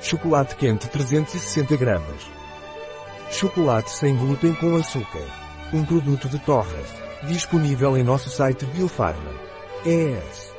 Chocolate quente 360 gramas. Chocolate sem glúten com açúcar. Um produto de Torres. Disponível em nosso site Biofarma. É ES.